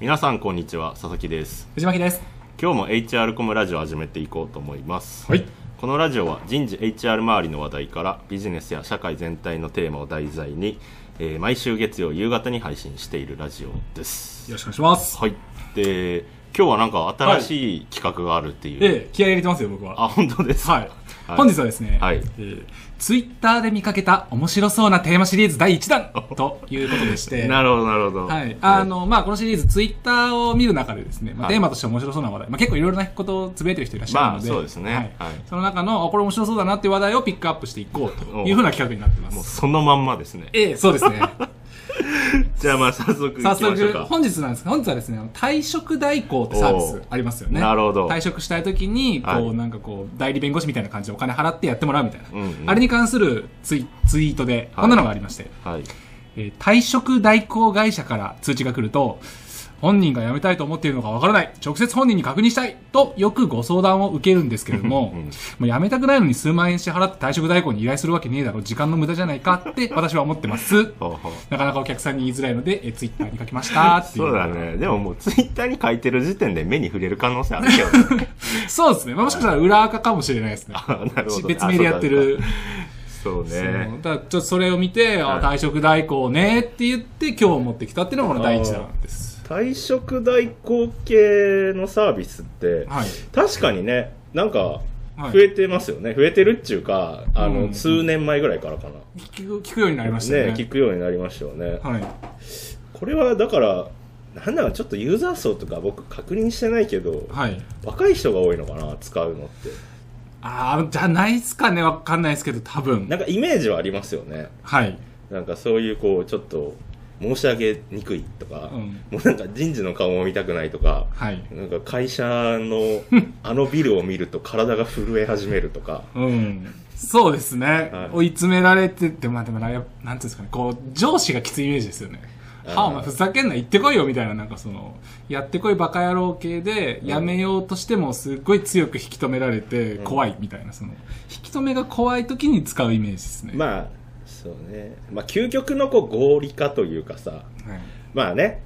皆さんこんにちは佐々木です。藤巻です。今日も HR コムラジオを始めていこうと思います。はい。このラジオは人事 HR 周りの話題からビジネスや社会全体のテーマを題材に、えー毎週月曜夕方に配信しているラジオです。よろしくお願いします。はい。で今日はなんか新しい企画があるっていう、ええ気合い入れてますよ僕は。あ本当ですか？はい、本日はですね、はい。えーツイッターで見かけた面白そうなテーマシリーズ第1弾ということでして。なるほどなるほど。はい。あの、まあ、このシリーズ、ツイッターを見る中でですね、まあ、はい。テーマとして面白そうな話題、まあ、結構いろいろなことをつぶやいてる人いらっしゃるので、まあそうですね。はい。はい。その中の、あこれ面白そうだなっていう話題をピックアップしていこうとおいうふうな企画になってます。そのまんまですね。ええそうですね。じゃあまあ早速早速、本日なんですが本日はですね、退職代行ってサービスありますよね。おなるほど。退職したい時に、こう、はい。なんかこう、代理弁護士みたいな感じでお金払ってやってもらうみたいな。うんうん。あれに関するツイツイートで、こんなのがありまして、はい。えー退職代行会社から通知が来ると、本人が辞めたいと思っているのかわからない。直接本人に確認したい。と、よくご相談を受けるんですけれども、うんもう辞めたくないのに数万円支払って退職代行に依頼するわけねえだろ。時間の無駄じゃないかって私は思ってます。なかなかお客さんに言いづらいので、えツイッターに書きましたっていう。そうだね。でももうツイッターに書いてる時点で目に触れる可能性あるけどね。そうですね。まあもしかしたら裏垢かもしれないですね。あ なるほど別名でやってる。そうね。だちょっとそれを見て、あはい退職代行ねって言って今日持ってきたっていうのがこの第一弾です。退職代行系のサービスって、はい。確かにね、なんか、はい増えてますよね。増えてるっちゅうか、あの、うん数年前ぐらいからかな。聞く聞くようになりましたね。ね、聞くようになりましたよね。はい。これはだから、なんだろう、ちょっとユーザー層とか僕確認してないけど、はい。若い人が多いのかな、使うのって。ああ、じゃないっすかね。わかんないですけど、多分。なんかイメージはありますよね。はい。なんかそういうこう、ちょっと、申し上げにくいとか、うんもうなんか人事の顔も見たくないとか、はい。なんか会社の あのビルを見ると体が震え始めるとか、うん。そうですね。はい追い詰められてて、まあでもな、んていうんですかね。こう、上司がきついイメージですよね。はあ、お前ふざけんな、行ってこいよ、みたいな、なんかその、やってこいバカ野郎系で、やめようとしても、すっごい強く引き止められて、うん怖い、みたいな、その、引き止めが怖い時に使うイメージですね。まあ、そうね。まあ究極のこう合理化というかさ、はい。まあね、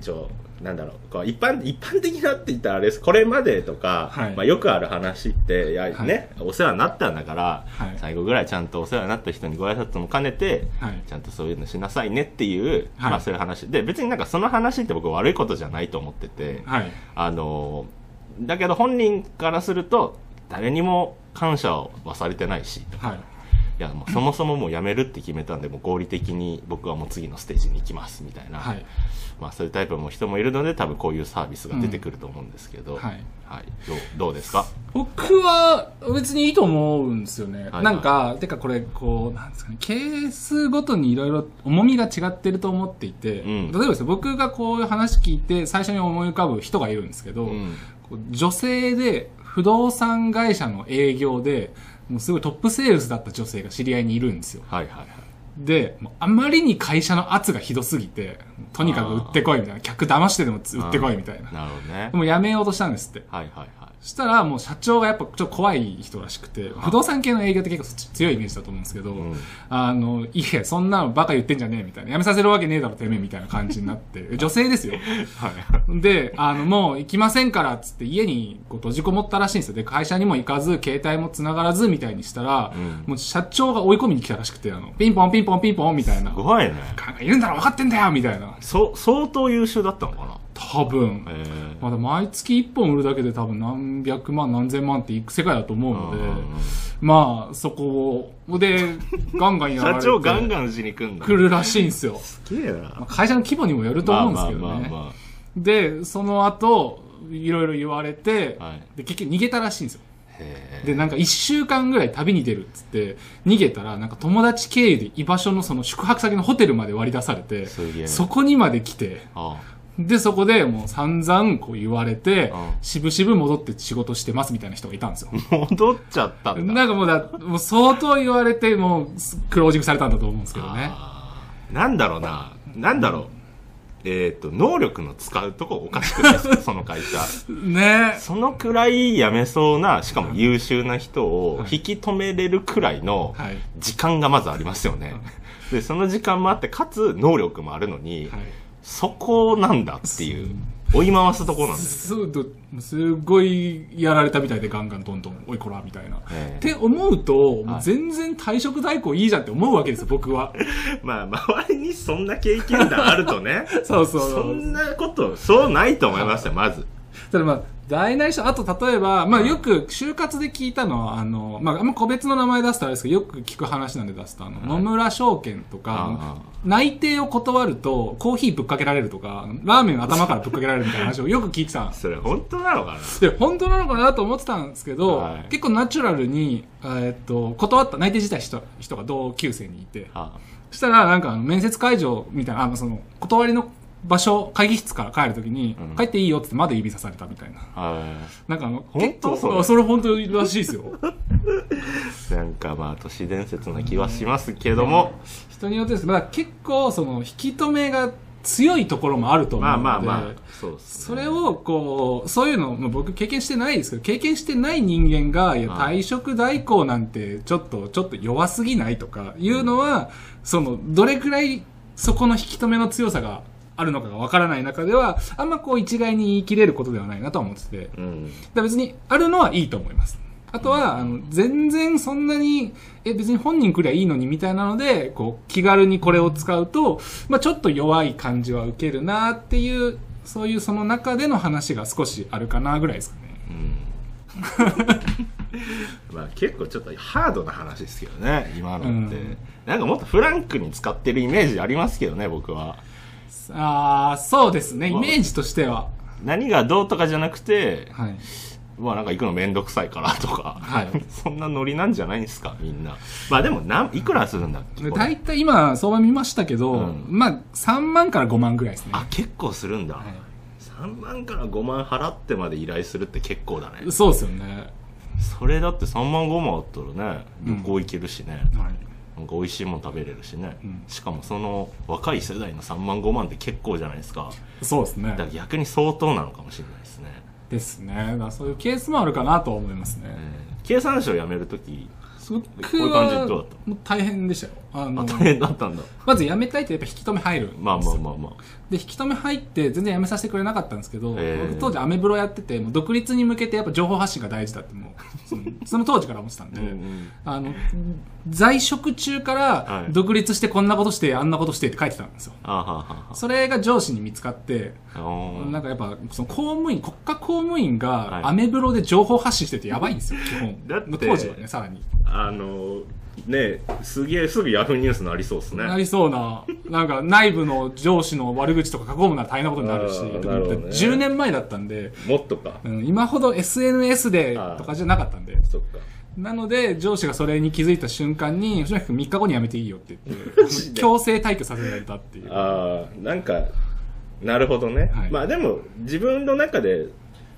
ちょ、なんだろう、こう一般、一般的なって言ったらあれです。これまでとか、はい。まあよくある話って、いや、はい。ね、お世話になったんだから、はい。最後ぐらいちゃんとお世話になった人にご挨拶も兼ねて、はい。ちゃんとそういうのしなさいねっていう、はい。まあそういう話。で、別になんかその話って僕悪いことじゃないと思ってて、はい。あのだけど本人からすると誰にも感謝はされてないしはい。いやもうそもそももう辞めるって決めたんでもう合理的に僕はもう次のステージに行きますみたいな、はい。まあ、そういうタイプの人もいるので多分こういうサービスが出てくると思うんですけど、はい。はい。どうどうですか？僕は別にいいと思うんですよね。はいなんか、てかこれ、こう、なんですかね、ケースごとにいろいろ重みが違ってると思っていて、うん。例えばですね、僕がこういう話聞いて最初に思い浮かぶ人がいるんですけど、うん。女性で不動産会社の営業で、もうすごいトップセールスだった女性が知り合いにいるんですよ。はいはいはいで、もうあまりに会社の圧がひどすぎて、とにかく売ってこいみたいな、客騙してでも売ってこいみたいな。なるほどねでも辞めようとしたんですって。はいはいはいそしたらもう社長がやっぱちょっと怖い人らしくて、不動産系の営業って結構強いイメージだと思うんですけど、んあの、いや、そんなのバカ言ってんじゃねえみたいな。辞めさせるわけねえだろ、てめえみたいな感じになって、女性ですよ。はいで、あの、もう行きませんからっつって家にこう閉じこもったらしいんですよ。で、会社にも行かず、携帯も繋がらずみたいにしたら、うんもう社長が追い込みに来たらしくて、あの、ピンポンピンポンピンポンみたいな。すごいねいるんだろ分かってんだよみたいな。そ相当優秀だったのかな多分。えーまだ毎月1本売るだけで多分何百万何千万っていく世界だと思うので、うんまあそこを、で、ガンガンやられ社て。長ガンガンしに来んだ来るらしいんですよ。すげえなまあ会社の規模にもよると思うんですけどね。まあまあまあまで、その後、いろいろ言われて、はいで、結局逃げたらしいんですよ。で、なんか一週間ぐらい旅に出るっつって、逃げたら、なんか友達経由で居場所のその宿泊先のホテルまで割り出されて、そこにまで来て、あで、そこでもう散々こう言われてうん、しぶしぶ戻って仕事してますみたいな人がいたんですよ。戻っちゃったんだ。なんかもうだ、もう相当言われて、もうクロージングされたんだと思うんですけどね。なんだろうな。なんだろう、えっ、と能力の使うとこおかしくないですか？その会社。ね。そのくらい辞めそうなしかも優秀な人をはい。引き止めれるくらいのはい。時間がまずありますよね、でその時間もあってかつ能力もあるのに、はい。そこなんだっていう追い回すとこなんですそうどすごいやられたみたいでガンガンどんどんおいこらみたいな。ええって思うと、はい全然退職代行いいじゃんって思うわけですよ、僕は。まあ周りにそんな経験談あるとね そうそうそ。んなことそうないと思いますよまずただまあ、大なり小、あと例えば、まあよく就活で聞いたのは、あの、まああんま個別の名前出すとあれですけど、よく聞く話なんで出すと、あの、野村証券とかあ、内定を断ると、コーヒーぶっかけられるとか、ラーメン頭からぶっかけられるみたいな話を よく聞いてたんです。それ本当なのかな？で、本当なのかなと思ってたんですけど、はい。結構ナチュラルに、えーっと、断った、内定自体した人が同級生にいて、あ。そしたら、なんか面接会場みたいな、あの、その、断りの場所、会議室から帰るときに、うん。帰っていいよってまだ指さされたみたいな。はなんかあの、本当？結構それ。あそれ本当らしいですよ。い なんかまあ都市伝説な気はしますけども、人によってですけど、まあ結構、その、引き止めが強いところもあると思うので、まあまあまあそうです、ね、それを、こう、そういうの、まあ、僕経験してないですけど、経験してない人間が、いや、はい退職代行なんて、ちょっと、ちょっと弱すぎないとか、いうのは、その、どれくらい、そこの引き止めの強さがあるのかがわからない中では、あんまこう一概に言い切れることではないなとは思ってて、うん。ら別に、あるのはいいと思います。あとは、あの、全然そんなに、え、別に本人来りゃいいのにみたいなので、こう、気軽にこれを使うと、まあちょっと弱い感じは受けるなっていう、そういうその中での話が少しあるかなぐらいですかね。うん。まあ結構ちょっとハードな話ですけどね今のって、うん。なんかもっとフランクに使ってるイメージありますけどね僕はああ、そうですね。イまあメージとしては。何がどうとかじゃなくてはい。まあなんか行くのめんどくさいからとか、はい そんなノリなんじゃないんですかみんなまあでもなんいくらするんだっけ大体今、相場見ましたけど、うんまあ、3万から5万ぐらいですね。あ結構するんだ、は3万から5万払ってまで依頼するって結構だねい、そうですよね。それだって3万5万あったらね旅行行けるしね、はい。なんか美味しいもの食べれるしね、うんしかもその若い世代の3万5万って結構じゃないですかそうですねだから。逆に相当なのかもしれないですね、ですね。だからそういうケースもあるかなとは思いますね。えー経産省辞めるとき僕こういう感じはどうだったもう大変でしたよ。あのあ大変だったんだまず辞めたいってやっぱ引き止め入る。まあまあまあまあで、引き止め入って全然辞めさせてくれなかったんですけど、僕当時アメブロやってて、もう独立に向けてやっぱ情報発信が大事だってもう、その その当時から思ってたんで、うんうんあの、在職中かはいら独立してこんなことして、あんなことしてって書いてたんですよ。あはははそれが上司に見つかって、なんかやっぱ、その公務員、国家公務員はいがアメブロで情報発信しててやばいんですよ、基本。だって当時はね、さらに。あのねすげえすぐヤフーニュースなりそうですね。なりそうな、なんか内部の上司の悪口とか書こうもなら大変なことになるし、あーなるほどね。10年前だったんで、もっとか。うん、今ほど SNS でとかじゃなかったんで。そっか。なので、上司がそれに気づいた瞬間に、藤巻君3日後に辞めていいよって言って、強制退去させられたっていう。ああなんかなるほどね、はい。まあでも自分の中で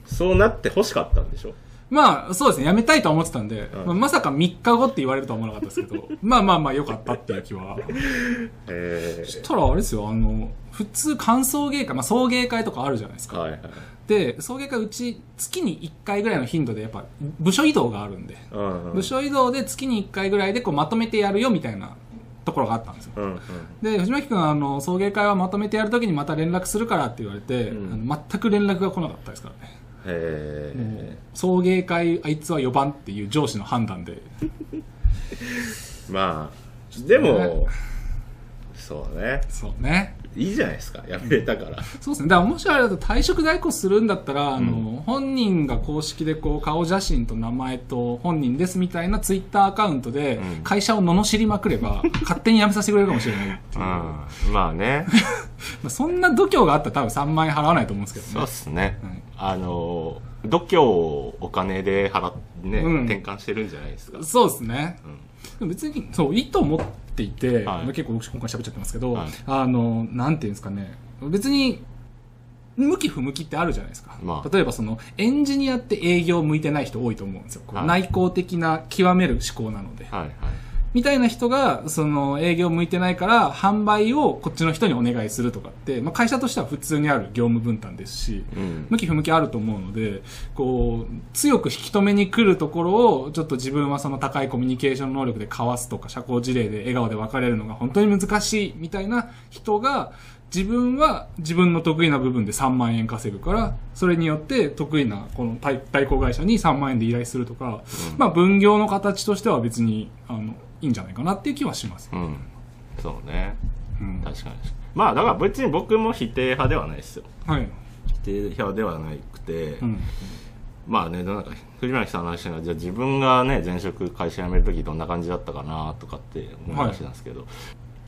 そうなって欲しかったんでしょ？まあ、そうですね、辞めたいとは思ってたんで、うんまあまさか3日後って言われるとは思わなかったですけど、まあまあまあ良かったっていう気は。えそしたらあれですよ、あの、普通歓送迎会、まあ送迎会とかあるじゃないですか。はいはいで、送迎会うち月に1回ぐらいの頻度でやっぱ部署移動があるんで、うんうん部署移動で月に1回ぐらいでこうまとめてやるよみたいなところがあったんですよ。うんうんで、藤巻君はあの、送迎会はまとめてやるときにまた連絡するからって言われて、うんあの全く連絡が来なかったですからね。え送迎会あいつは4番っていう上司の判断で。まあでもそうねそうね。いいじゃないですか。やめれたから。そうですね。だからもしあれだと退職代行するんだったら、あの、本人が公式でこう顔写真と名前と本人ですみたいなツイッターアカウントでうん。会社を罵りまくれば、勝手に辞めさせてくれるかもしれないっていう。まうん。まあね。あそんな度胸があったら多分3万円払わないと思うんですけそうっどね。すね、はい。あの度胸をお金で払ってね、うん。転換してるんじゃないですか。そうですね。別に、そう、いいと思っていて、はい結構僕今回喋っちゃってますけど、はいあの、なんていうんですかね、別に、向き不向きってあるじゃないですか。まあ例えばその、エンジニアって営業向いてない人多いと思うんですよ。はい内向的な極める思考なので。はいはいみたいな人が、その、営業向いてないから、販売をこっちの人にお願いするとかって、まあ会社としては普通にある業務分担ですし、うん。向き不向きあると思うので、こう、強く引き止めに来るところを、ちょっと自分はその高いコミュニケーション能力でかわすとか、社交辞令で笑顔で別れるのが本当に難しいみたいな人が、自分は自分の得意な部分で3万円稼ぐから、それによって得意なこの対代行会社に3万円で依頼するとか、まあ分業の形としては別に、あの、いいんじゃないかなっていう気はします。うんそうねうん。確かにまあだから別に僕も否定派ではないですよはい。否定派ではなくて、うん。まあねなんか藤巻さんの話がじゃあ自分がね前職会社辞める時どんな感じだったかなとかって思い出したんですけど、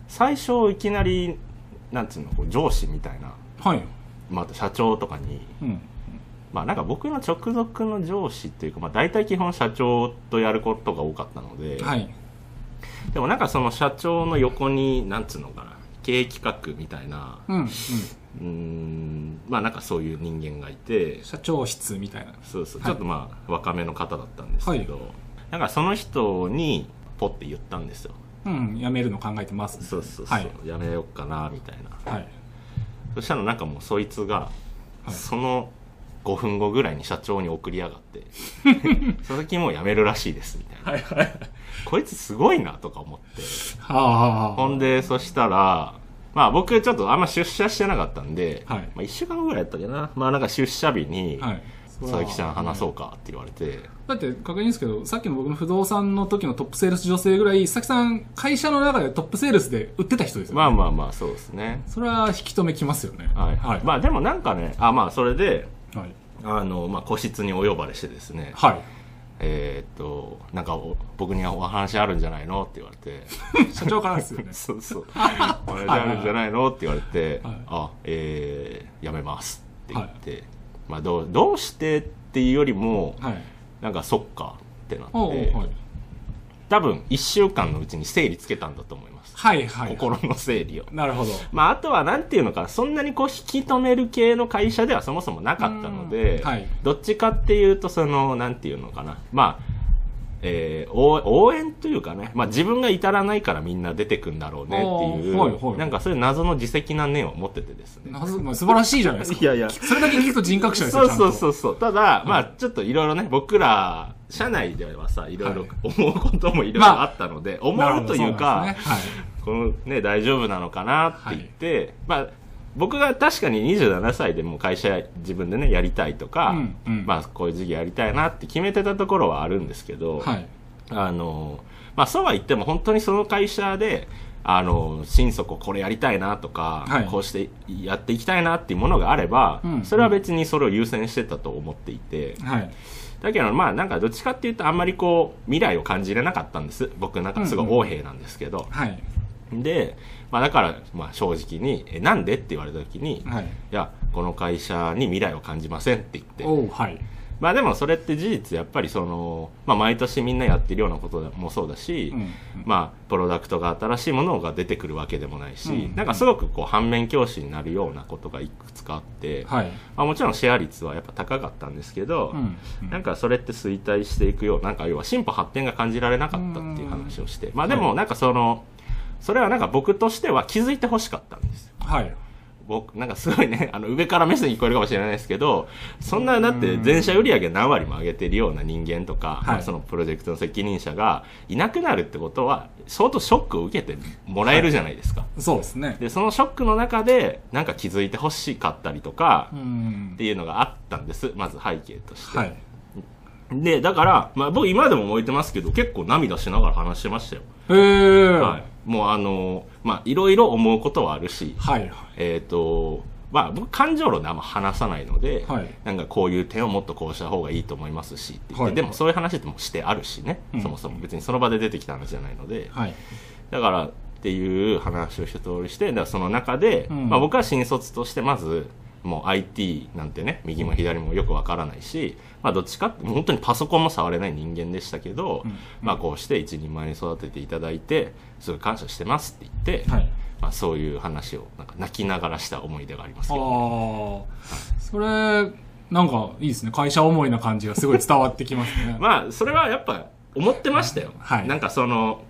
最初いきなりなんつうのこう上司みたいな、はい。まあ、社長とかにうん。まあなんか僕の直属の上司っていうか、まあ、大体基本社長とやることが多かったので、はい。でもなんかその社長の横になんつうのかな経営企画みたいなうん。うん。うーんまあなんかそういう人間がいて社長室みたいな。そうそう、はいちょっとまあ若めの方だったんですけど、なんかその人にポッて言ったんですようん。辞めるの考えてます。そうそうそう、はい。やめようかなみたいなはい。そしたらなんかもうそいつが、はいその5分後ぐらいに社長に送りやがって「佐々木もう辞めるらしいです」みたいな、はい。はい。こいつすごいなとか思ってはあ、はあ、はあ。ほんでそしたらまあ僕ちょっとあんま出社してなかったんで、はいまあ、1週間ぐらいやったっけなまあなんか出社日にはい。「佐々木さん話そうか」って言われて、だって確認ですけど、さっきの僕の不動産の時のトップセールス女性ぐらい、佐々木さん、会社の中でトップセールスで売ってた人ですよね。まあまあまあそうですねそれは引き止めきますよね。はい、はい。まあでもなんかねあまあそれではい。あの、まあ、個室にお呼ばれしてですね、はい。えーっとなんかお僕にはお話あるんじゃないのって言われて社長からですよね。そうそうお話あるんじゃないのって言われて、はいあえー、やめますって言って、まあどうどうしてっていうよりもはい。なんかそっかってなって、はい。多分1週間のうちに整理つけたんだと思います、はい、はい。心の整理を。なるほど。まあ、あとはなんていうのかなそんなにこう引き止める系の会社ではそもそもなかったので、うん。はい。どっちかっていうとそのなんていうのかな。まあえー応応援というかね、まあ、自分が至らないからみんな出てくんだろうねっていう、はいはいなんかそういう謎の自責な念を持っててですね。なぜまあ素晴らしいじゃないですか。いやいや。それだけ聞くと人格者ですよ、そうそうう。そうそう。ただ、まあちょっといろいろね僕ら社内ではさいろいろはい。思うこともいろいろまああったので、思なるほどうというかそうなんですね。このね大丈夫なのかなって言って、まあ僕が確かに27歳でもう会社自分でねやりたいとか、うんうんまあこういう事業やりたいなって決めてたところはあるんですけど、はい。はい。あのまあそうは言っても本当にその会社であの心底これやりたいなとか、はいこうしてやっていきたいなっていうものがあれば、うんそれは別にそれを優先してたと思っていて、はい。だけどまあなんかどっちかっていうとあんまりこう未来を感じれなかったんです僕なんかすごい横兵なんですけど、はい。で、まあ、だからまあ正直に「えなんで?」って言われた時に「いはい。やこの会社に未来を感じません」って言ってはい。まあでもそれって事実やっぱりその、まあ、毎年みんなやってるようなこともそうだし、うんまあプロダクトが新しいものが出てくるわけでもないし、うんなんかすごくこう反面教師になるようなことがいくつかあって、はい。まあ、もちろんシェア率はやっぱ高かったんですけど、うん。なんかそれって衰退していくようなんか要は進歩発展が感じられなかったっていう話をしてまあでもなんかそのそれはなんか僕としては気づいてほしかったんですよはい。僕なんかすごいね あの上から目線に聞こえるかもしれないですけどそんなだって全社売上何割も上げてるような人間とか、はいまあそのプロジェクトの責任者がいなくなるってことは相当ショックを受けてもらえるじゃないですか、そうですね。でそのショックの中でなんか気づいてほしかったりとかうんっ。ていうのがあったんですまず背景として、はい。で、だから、まあ僕今でも覚えてますけど、結構涙しながら話してましたよ。へえ。はい。もうあの、まあいろいろ思うことはあるし、はい。えっ、と、まあ僕感情論であんま話さないので、はい。なんかこういう点をもっとこうした方がいいと思いますしって言って、はいでもそういう話ってもうしてあるしね、うん。そもそも。別にその場で出てきた話じゃないので、はい。だからっていう話を一通りして、だからその中で、うん。まあ僕は新卒としてまず、もう IT なんてね、右も左もよくわからないし、まあどっちかって、本当にパソコンも触れない人間でしたけど、うんまあこうして一人前に育てていただいて、すごい感謝してますって言って、はい。まあそういう話をなんか泣きながらした思い出がありますあけど、あ。それ、なんかいいですね。会社思いな感じがすごい伝わってきますね。まあそれはやっぱ思ってましたよ。はいなんかその、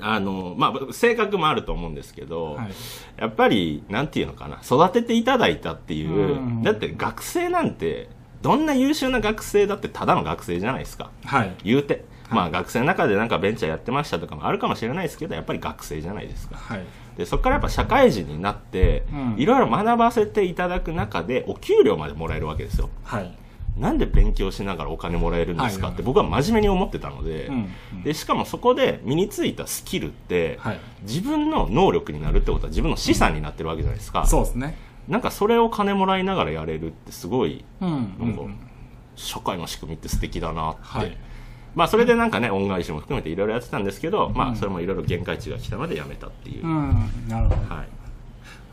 あの、まあ性格もあると思うんですけど、はい。やっぱり、なんていうのかな、育てていただいたっていう、うんだって学生なんて、どんな優秀な学生だってただの学生じゃないですか。はい。言うて。まあ学生の中でなんかベンチャーやってましたとかもあるかもしれないですけどやっぱり学生じゃないですかはいでそこからやっぱ社会人になってうんいろいろ学ばせていただく中でお給料までもらえるわけですよはいなんで勉強しながらお金もらえるんですかはいって僕は真面目に思ってたので,、でしかもそこで身についたスキルって、はい。自分の能力になるってことは自分の資産になってるわけじゃないですか、そうですね。なんかそれを金もらいながらやれるってすごいうんかうん。社会の仕組みって素敵だなって、はい。まあそれでなんかね恩返しも含めていろいろやってたんですけど、まうんあそれもいろいろ限界値が来たのでやめたっていう、うん。なるほど。はい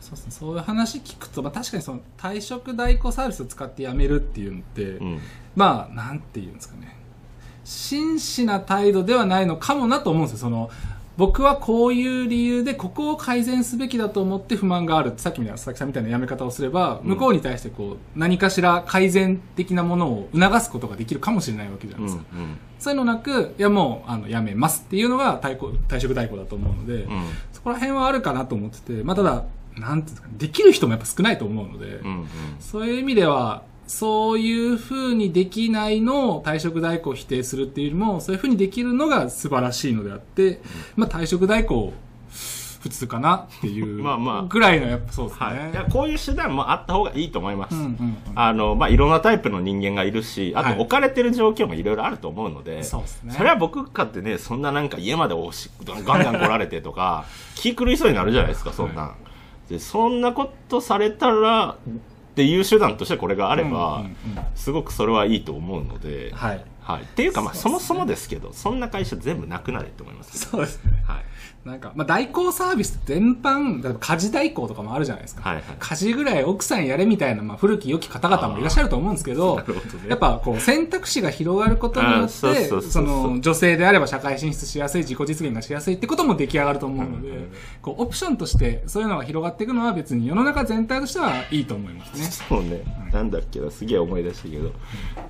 そうですね、そういう話聞くと、まあ、確かにその退職代行サービスを使って辞めるっていうのって、うん。まあなんていうんですかね。真摯な態度ではないのかもなと思うんですよ。その僕はこういう理由でここを改善すべきだと思って不満があるってさっきみたいな佐々木さんみたいな辞め方をすれば、うん。向こうに対してこう何かしら改善的なものを促すことができるかもしれないわけじゃないうんですか、そういうのなくいやもうあの辞めますっていうのが退行退職代行だと思うので、うんうん。そこら辺はあるかなと思ってて、まあ、ただ、なんていうんですかね、できる人もやっぱ少ないと思うので、うんうん。そういう意味では、そういう風にできないのを退職代行を否定するっていうよりも、そういう風にできるのが素晴らしいのであって、まあ退職代行、普通かなっていう まあまあ。ぐらいのやっぱそうですね。はい、いやこういう手段もあった方がいいと思います、うんうんうん。あのまあ、いろんなタイプの人間がいるしあはい。と置かれてる状況もいろいろあると思うので、そうですね。それは僕かってねそんななんか家までおしガンガン来られてとか気狂いそうになるじゃないですかそんなん、でそんなことされたらっていう手段としてこれがあれば、うんうんうんすごくそれはいいと思うので、はい。はい、っていうか、まあ、そもそもですけどそんな会社全部なくなれって思います、そうですね。はいなんか、まあ、代行サービス全般、例えば家事代行とかもあるじゃないですか。はいはい。家事ぐらい奥さんやれみたいな、まあ、古き良き方々もいらっしゃると思うんですけど、どね。やっぱこう選択肢が広がることによあって、その女性であれば社会進出しやすい、自己実現がしやすいってことも出来上がると思うので、うんうんうん。こうオプションとしてそういうのが広がっていくのは別に世の中全体としてはいいと思いますね。そうね、なんだっけなすげえ思い出したけど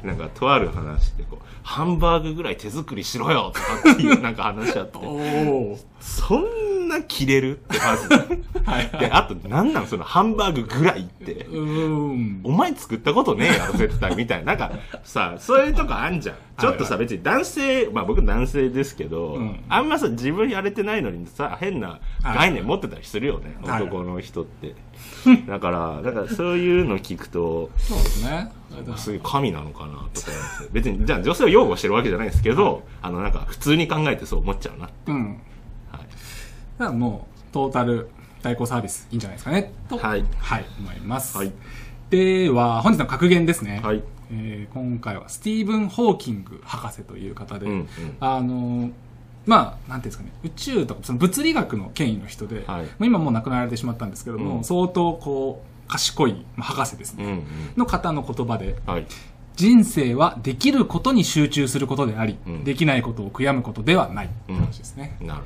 なんかとある話でこうハンバーグぐらい手作りしろよとかっていうなんか話あって。おそんな切れる？ってまず。はい。であとなんなん？そのハンバーグぐらいって。うーん。お前作ったことねえやろ絶対みたいな。なんかさそういうとこあんじゃん。ちょっとさ別に男性まあ僕男性ですけど、うん。あんまさ自分やれてないのにさ変な概念持ってたりするよね、はい。男の人って。だからだからそういうの聞くとそうですね。すげえ神なのかなとか別にじゃあ女性を擁護してるわけじゃないですけど、あのなんか普通に考えてそう思っちゃうな、うん。はい、だからもう、トータル代行サービスいいんじゃないですかね、と、はい。はい、思います。はい。では、本日の格言ですね。はい。えー今回はスティーブン・ホーキング博士という方で、うんうん。あのーまあ、なんていうんですかね、宇宙とか、その物理学の権威の人で、はい。今もう亡くなられてしまったんですけども、うん。相当こう、賢い、まあ、博士ですね、うんうん。の方の言葉で、はい。人生はできることに集中することであり、うん。できないことを悔やむことではないって話ですね。なる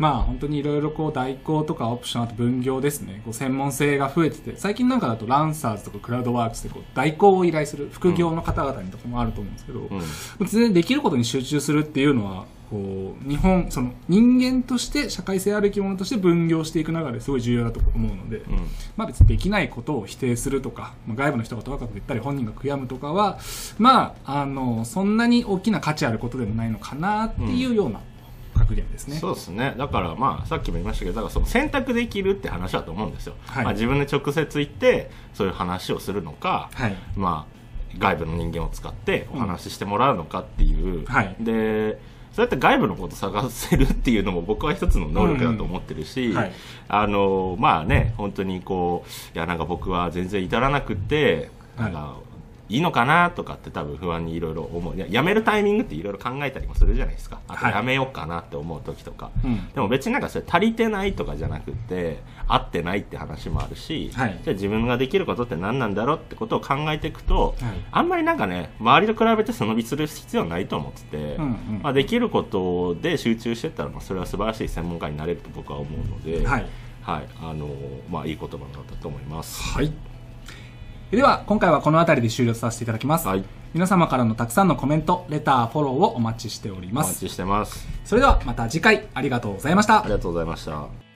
まあ本当にいろいろこう代行とかオプションあと分業ですね。こう専門性が増えてて最近なんかだとランサーズとかクラウドワークスでこう代行を依頼する副業の方々にとかもあると思うんですけど、うん。全然できることに集中するっていうのはこう日本その人間として社会性ある生き物として分業していく中ですごい重要だと思うので、うん。まあ別にできないことを否定するとか、まあ、外部の人がとやかく言ったり本人が悔やむとかはまああのそんなに大きな価値あることでもないのかなっていうようなですね。そうですね。だからまあさっきも言いましたけどだからその選択できるって話だと思うんですよ、はい。まあ、自分で直接行ってそういう話をするのか、はい。まあ、外部の人間を使ってお話ししてもらうのかっていう、はい。でそうやって外部のこと探せるっていうのも僕は一つの能力だと思ってるし、うん。はい。あのまあね本当にこういやなんか僕は全然至らなくってなんか、いいのかなとかって多分不安にいろいろ思う。いややめるタイミングっていろいろ考えたりもするじゃないですか。あとはい。やめようかなって思う時とか、うん。でも別になんかそれ足りてないとかじゃなくて合ってないって話もあるし、はい。じゃあ自分ができることって何なんだろうってことを考えていくと、はい。あんまりなんかね周りと比べて背伸びする必要はないと思ってて、うんうん。まあ、できることで集中してったら、まあ、それは素晴らしい専門家になれると僕は思うので、はい。はい。あのまあ、いい言葉だったと思います。はい。では、今回はこの辺りで終了させていただきます。はい、皆様からのたくさんのコメント、レター、フォローをお待ちしておりおます。待ちしてます。それではまた次回ありがとうございましたあり。がとうございました。